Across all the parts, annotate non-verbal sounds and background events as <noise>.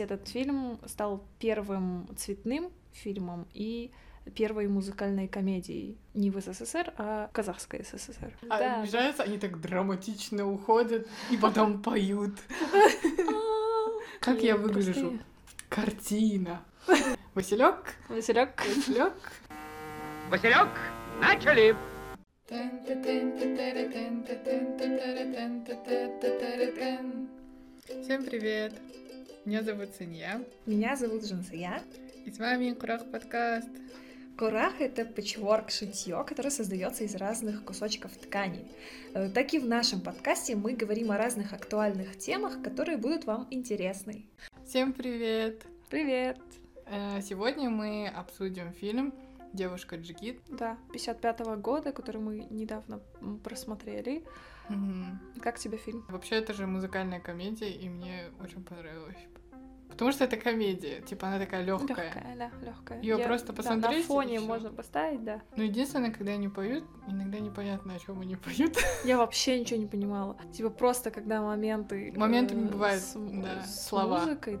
Кстати, этот фильм стал первым цветным фильмом и первой музыкальной комедией не в СССР, а в Казахской СССР. А Да. нравится, они так драматично уходят и потом поют. <laughs> Как я выгляжу? Картина. Василек, Василек. Василек. Василек, начали! Всем привет! Меня зовут Санья, Меня зовут Жансая. и с вами Курах подкаст. Корах — это патчворк шитье, которое создается из разных кусочков тканей. Э, Так и в нашем подкасте мы говорим о разных актуальных темах, которые будут вам интересны. Всем привет! Привет! Э, Сегодня мы обсудим фильм «Девушка Джигит». Да, 55 года, который мы недавно просмотрели. Мгм. Как тебе фильм? Вообще, это же музыкальная комедия, и мне очень понравилось. Потому что это комедия, типа она такая легкая. Легкая, да, легкая. Её просто На посмотреть, и фоне всё. можно поставить, да. Но единственное, когда они поют, иногда непонятно, о чем они поют. <laughs> Я вообще ничего не понимала. Типа просто когда моменты... Моментами э, бывают, с, да, с слова. музыкой.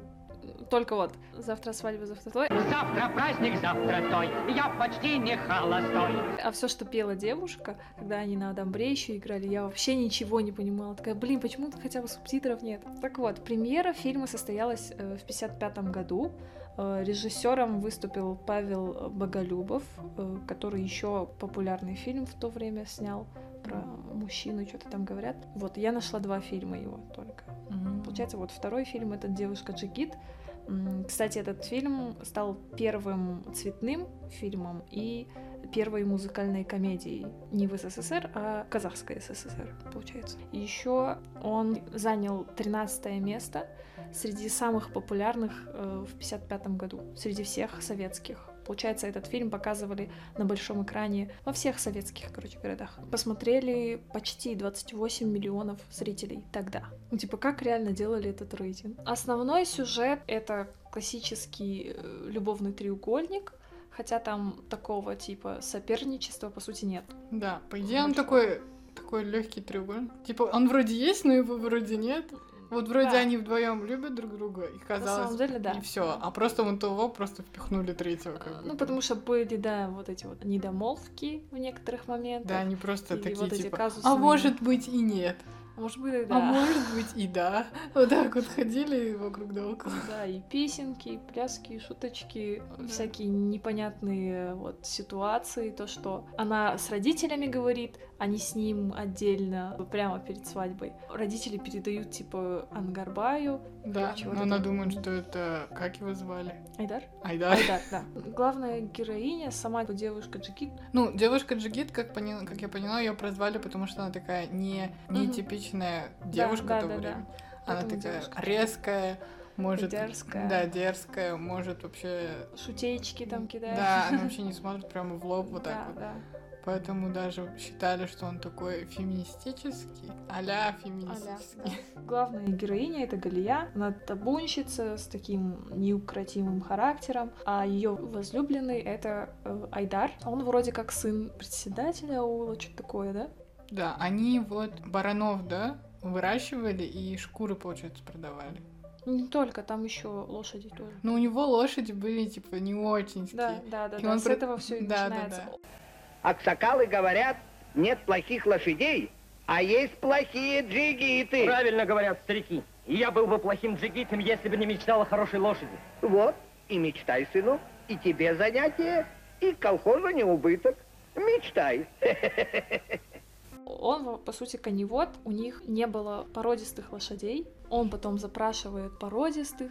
Только вот завтра свадьба, завтра той. Завтра праздник, завтра той, я почти не холостой. А все, что пела девушка, когда они на Адамбре еще играли, я вообще ничего не понимала. Такая, блин, почему тут хотя бы субтитров нет? Так вот, премьера фильма состоялась э, в 55 году. Э, Режиссером выступил Павел Боголюбов, э, который еще популярный фильм в то время снял про мужчину, что-то там говорят. Вот, я нашла два фильма его только. Мгм. Получается, вот второй фильм это девушка Джигит. Кстати, этот фильм стал первым цветным фильмом и первой музыкальной комедией не в СССР, а в Казахской СССР, получается. Еще он занял 13 место среди самых популярных э, в 55 году, среди всех советских. Получается, этот фильм показывали на большом экране во всех советских, короче, городах. Посмотрели почти 28 миллионов зрителей тогда. Ну, типа, как реально делали этот рейтинг? Основной сюжет — это классический э, любовный треугольник, хотя там такого типа соперничества, по сути, нет. Да, по идее он такой такой легкий треугольник. Типа он вроде есть, но его вроде нет. Вот вроде Да. они вдвоем любят друг друга, и На казалось, самом деле, да. и все. А просто вон того просто впихнули третьего, как. Ну, потому что были, да, вот эти вот недомолвки в некоторых моментах. Да, они просто и такие, вот типа, казусы а на- может быть и нет, Может быть, да. а может быть и да. <laughs> Вот так вот ходили вокруг да около. Да, и песенки, и пляски, и шуточки, Да. всякие непонятные вот ситуации, то, что она с родителями говорит, не с ним отдельно, прямо перед свадьбой. Родители передают, типа, Ангарбаю. Да, но она вот. думает, что это... Как его звали? Айдар? Айдар. Айдар, да. <laughs> Главная героиня, сама девушка Джигит, Ну, девушка Джигит, как, поняла, как я поняла, ее прозвали, потому что она такая не, не Мгм. типичная девушка да, того да, да. времени. Она Поэтому такая девушка. резкая, может... Дерзкая. Да, дерзкая, может вообще... шутеечки там кидает. Да, она вообще не смотрит прямо в лоб вот так <laughs> Да, вот. да. Поэтому даже считали, что он такой феминистический, а-ля феминистический. да. Главная героиня это Галия. Она табунщица с таким неукротимым характером, а ее возлюбленный это э, Айдар. Он вроде как сын председателя аула, что-то такое, да? Да, они вот баранов, да, выращивали и шкуры, получается, продавали. Не только, там еще лошади тоже. Но у него лошади были, типа, не очень Да, да, да, И да. он С про- этого все и Да, да, начинается. да. Аксакалы говорят, нет плохих лошадей, а есть плохие джигиты. Правильно говорят старики. И я был бы плохим джигитом, если бы не мечтал о хорошей лошади. Вот, и мечтай, сынок, и тебе занятие, и колхозу не убыток. Мечтай. <laughs> Он, по сути, коневод, у них не было породистых лошадей. Он потом запрашивает породистых,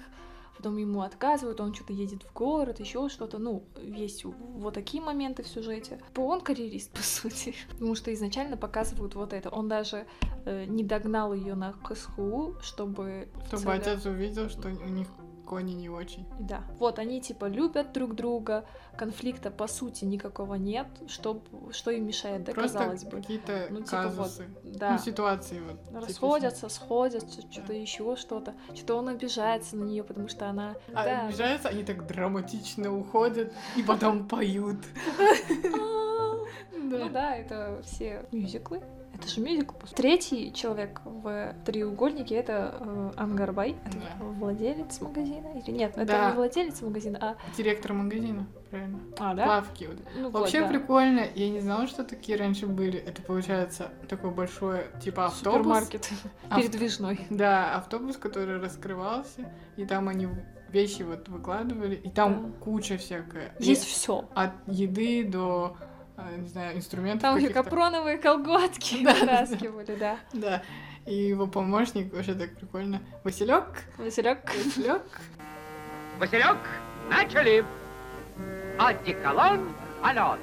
потом ему отказывают, он что-то едет в город, еще что-то. Ну, есть вот такие моменты в сюжете. Он карьерист, <laughs> по сути. Потому что изначально показывают вот это. Он даже э, не догнал ее на КСХУ, чтобы... Чтобы целях- отец увидел, что у них кони не очень. Да. Вот, они типа любят друг друга, конфликта по сути никакого нет, что, что им мешает, да, Просто казалось бы. какие-то Ну, типа вот, казусы. Да. Ну, ситуации вот. типичные. расходятся, сходятся, что-то еще что-то. Что-то он обижается на нее, потому что она. А да. обижаются, они так драматично уходят и потом поют. <laughs> <laughs> Ну да, это все мюзиклы. Это же мюзикл. Третий человек в треугольнике это э, Ангарбай, это Да. владелец магазина или нет? Это Да. не владелец магазина, а Директор магазина, правильно. а да. Лавки. вот. Ну вот, Вообще да. прикольно. Я не знала, что такие раньше были. Это получается такое большое, типа автобус. Супермаркет Ав- передвижной. Да, автобус, который раскрывался, и там они вещи вот выкладывали, и там Да. куча всякая. И Есть все. От еды до, не знаю, инструментов Там каких-то. капроновые колготки <laughs> вытаскивали, да. Да. И его помощник вообще так прикольно. Василек, Василек. Василек. Василек, начали. Одеколон, полет.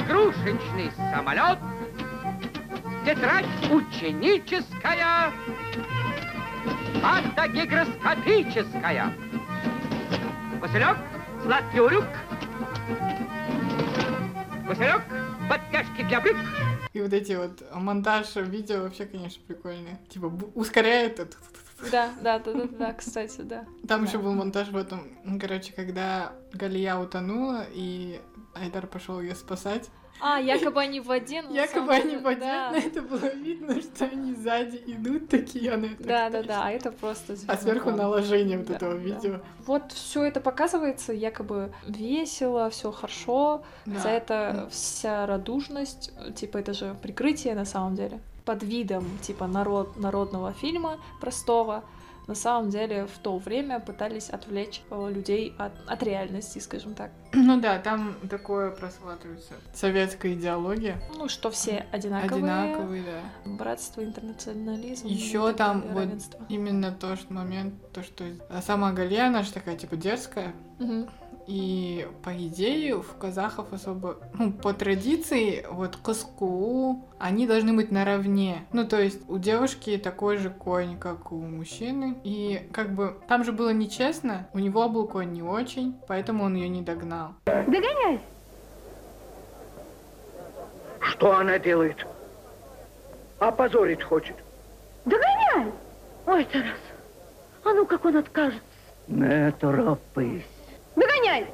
Игрушечный самолет. Тетрадь ученическая. Фантагигроскопическая. Василек, сладкий урюк. Василек, подтяжки для брюк. И вот эти вот монтаж видео вообще, конечно, прикольные. Типа бу- ускоряет это. Да, да, да, да, да, кстати, да. Там Да. еще был монтаж в этом, ну, короче, когда Галия утонула, и Айдар пошел ее спасать. А, якобы они в воде. но Якобы они в воде, да. но <laughs> это было видно, что они сзади идут такие, она Да, да, да, а это просто А сверху наложение вот Да, этого да. видео. Вот все это показывается якобы весело, все хорошо. Да. За это вся радужность, типа это же прикрытие на самом деле. Под видом типа народ, народного фильма простого, на самом деле в то время пытались отвлечь э, людей от, от реальности, скажем так. Ну да, там такое просматривается. Советская идеология. Ну, что все одинаковые. Одинаковые, да. Братство, интернационализм. Еще там вот равенство. именно то, что момент, то, что а сама Галия, она же такая, типа, дерзкая. Мгм. И по идее в казахов особо, ну, по традиции, вот коску, они должны быть наравне. Ну, то есть у девушки такой же конь, как у мужчины. И как бы там же было нечестно, у него был конь не очень, поэтому он ее не догнал. Догоняй! Что она делает? Опозорить хочет. Догоняй! Ой, Тарас, а ну как он откажет? Не торопись. Догоняй!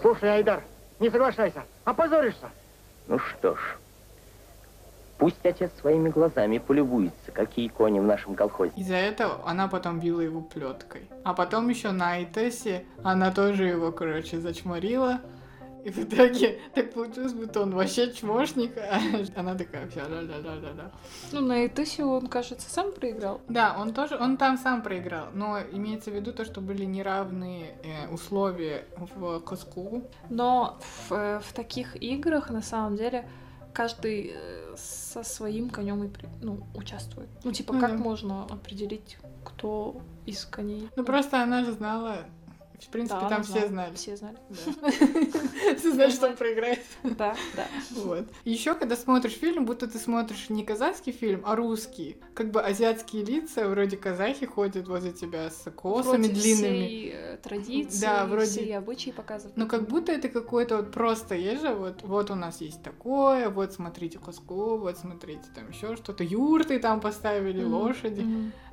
Слушай, Айдар, не соглашайся, опозоришься. Ну что ж, пусть отец своими глазами полюбуется, какие кони в нашем колхозе. Из-за этого она потом била его плеткой. А потом еще на Айтесе она тоже его, короче, зачморила. И в итоге так получилось, будто он вообще чмошник, а <laughs> она такая вся да-да-да-да-да. Ну, на Этусе он, кажется, сам проиграл. Да, он тоже, он там сам проиграл, но имеется в виду то, что были неравные э, условия в Коску. Но в, в таких играх, на самом деле, каждый э, со своим конем и ну, участвует. Ну, типа, как Мгм. можно определить, кто из коней? Ну просто она же знала, в принципе, Да, там все знали. Все знали. <laughs> Все знали, что он проиграет. Да, да. Вот. Еще когда смотришь фильм, будто ты смотришь не казахский фильм, а русский. Как бы азиатские лица, вроде казахи ходят возле тебя с косами длинными. э, традиции, Да, вроде- обычаи показывают. Но как будто это какое-то вот просто есть же, вот, вот у нас есть такое, вот смотрите коску, вот смотрите там еще что-то, юрты там поставили, лошади.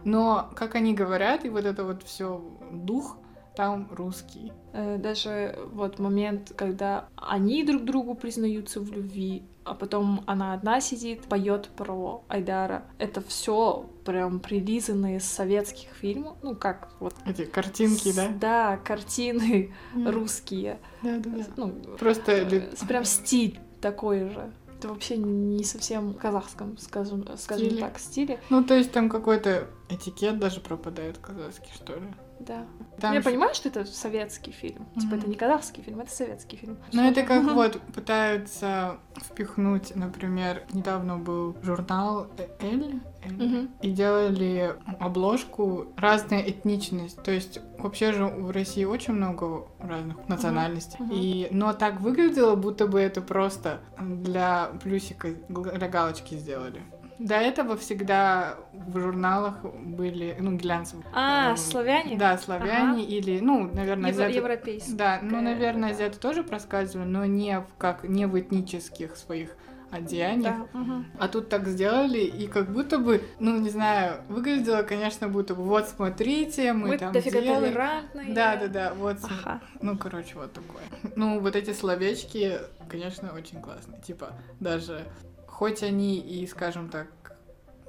Но как они говорят, и вот это вот все дух там русский. Э, Даже вот момент, когда они друг другу признаются в любви, а потом она одна сидит, поет про Айдара. Это все прям прилизано из советских фильмов. Ну, как вот... Эти картинки, с- да? Да, картины Мгм. русские. Да, да, да. Ну, Просто э, прям стиль такой же. Это вообще не совсем казахском, скажем, скажем Стиле. так, стиле. Ну, то есть там какой-то этикет даже пропадает казахский, что ли. Да. Там Я понимаю, что это советский фильм. Типа, Мгм. это не казахский фильм, это советский фильм. Ну, это как вот пытаются впихнуть, например, недавно был журнал «Эль», «Эль», и делали обложку «Разная этничность». То есть вообще же в России очень много разных национальностей. И, но так выглядело, будто бы это просто для плюсика, для галочки сделали. До этого всегда в журналах были, ну, глянцевые. А, Эм, славяне? Да, славяне или, ну, наверное, Евро- азиаты- европейские. Да, ну, наверное, да. азиаты тоже проскальзывали, но не в, как, не в этнических своих одеяниях. Да, мгм. А тут так сделали, и как будто бы, ну, не знаю, выглядело, конечно, будто бы, вот, смотрите, мы, Мы там дофига делаем. толерантные. Да-да-да, вот, см- Ага. ну, короче, вот такое. Ну, вот эти словечки, конечно, очень классные. Типа, даже, хоть они и, скажем так,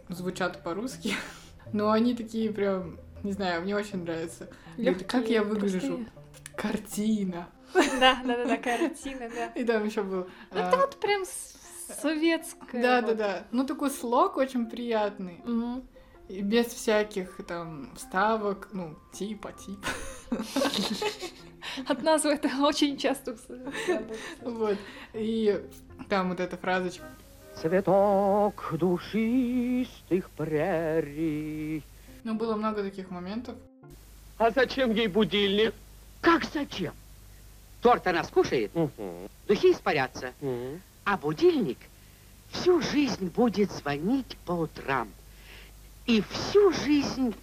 звучат по-русски, <laughs> но они такие прям, не знаю, мне очень нравится. Говорит, как я выгляжу? простые. Картина. <laughs> Да, да, да, да, картина, да. И там еще был... Это а, вот прям советская. Да, да, да. Ну, такой слог очень приятный. И без всяких там вставок, ну, типа, типа. От назвы это очень часто. Вот. И там вот эта фразочка. Цветок душистых прерий. Ну, было много таких моментов. А зачем ей будильник? Как зачем? Торт она скушает, духи испарятся, а будильник всю жизнь будет звонить по утрам. И всю жизнь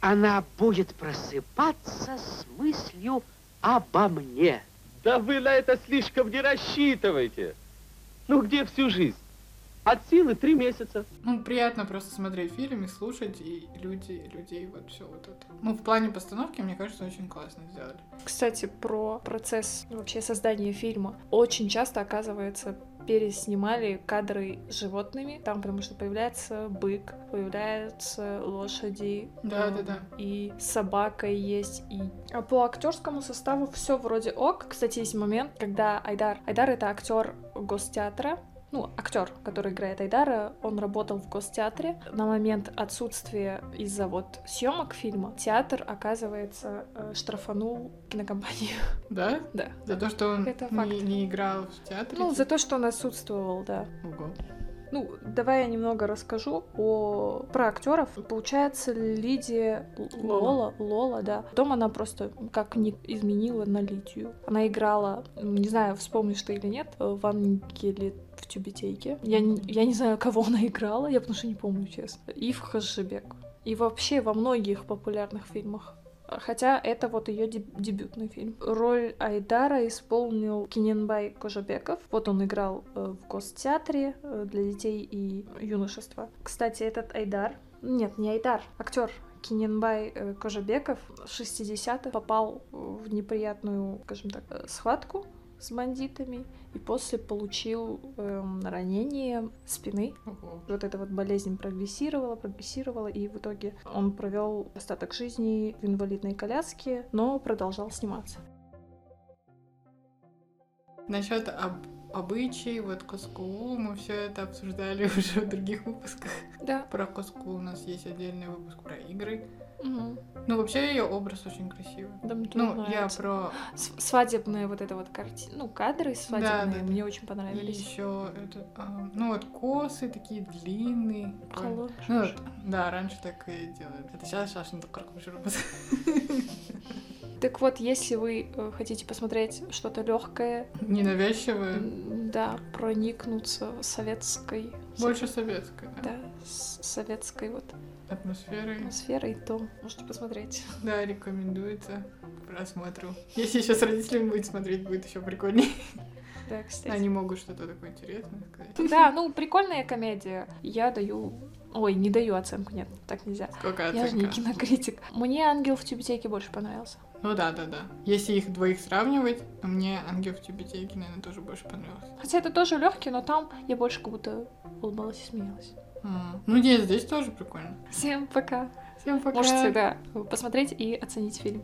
она будет просыпаться с мыслью обо мне. Да вы на это слишком не рассчитывайте. Ну где всю жизнь? От силы три месяца. Ну, приятно просто смотреть фильм и слушать, и люди, людей, вот все вот это. Ну, в плане постановки, мне кажется, очень классно сделали. Кстати, про процесс вообще создания фильма. Очень часто, оказывается, переснимали кадры с животными, там потому что появляется бык, появляются лошади, Да, эм, да, да. и собака есть, и а по актерскому составу все вроде ок. Кстати, есть момент, когда Айдар, Айдар это актер гостеатра, ну, актер, который играет Айдара, он работал в гостеатре. На момент отсутствия из-за вот съемок фильма театр, оказывается, э, штрафанул кинокомпанию. <laughs> Да? Да. За то, что он Это не, не играл в театре? Ну, за то, что он отсутствовал, да. Ого. Ну, давай я немного расскажу о... про актеров. Получается, Лидия Л- Лола, Лола, да. Потом она просто как ник изменила на Лидию. Она играла, м, не знаю, вспомнишь ты или нет, э, в Ангеле Тюбетейке. Я не, я не знаю, кого она играла, я потому что не помню, честно. И в Хашибек. И вообще во многих популярных фильмах. Хотя это вот ее дебютный фильм. Роль Айдара исполнил Киненбай Кожабеков. Вот он играл э, в Гостеатре э, для детей и юношества. Кстати, этот Айдар... Нет, не Айдар, актер Киненбай э, Кожабеков в 60-х попал в неприятную, скажем так, схватку с бандитами и после получил эм, ранение спины. Ого. Вот эта вот болезнь прогрессировала, прогрессировала, и в итоге он провел остаток жизни в инвалидной коляске, но продолжал сниматься. Насчет об обычаи, вот Коску, мы все это обсуждали <laughs> уже в других выпусках. Да. Про Коску у нас есть отдельный выпуск про игры. Ну, вообще ее образ очень красивый. Да, мне Ну, я нравится. про С- Свадебные вот это вот картины, ну, кадры свадебные да, да. мне очень и понравились. еще этот, а, ну вот косы такие длинные. Колонж. Ну, вот, да, раньше так и делают. Это сейчас, сейчас не так Так вот, если вы э, хотите посмотреть что-то легкое, Ненавязчивые, да, проникнуться советской, больше советской да, да, советской вот атмосферой. атмосферой, то можете посмотреть. Да, рекомендуется к просмотру. Если еще с родителями будет смотреть, будет еще прикольнее. Да, кстати. Они могут что-то такое интересное сказать. Да, ну прикольная комедия. Я даю. Ой, не даю оценку, нет, так нельзя. Сколько Я же не оценка? кинокритик. Мне ангел в тюбетейке больше понравился. Ну да, да, да. Если их двоих сравнивать, мне Ангел в Тюбетейке, наверное, тоже больше понравился. Хотя это тоже легкий, но там я больше как будто улыбалась и смеялась. Ну, здесь, здесь тоже прикольно. Всем пока. Всем пока. Можете, да, посмотреть и оценить фильм.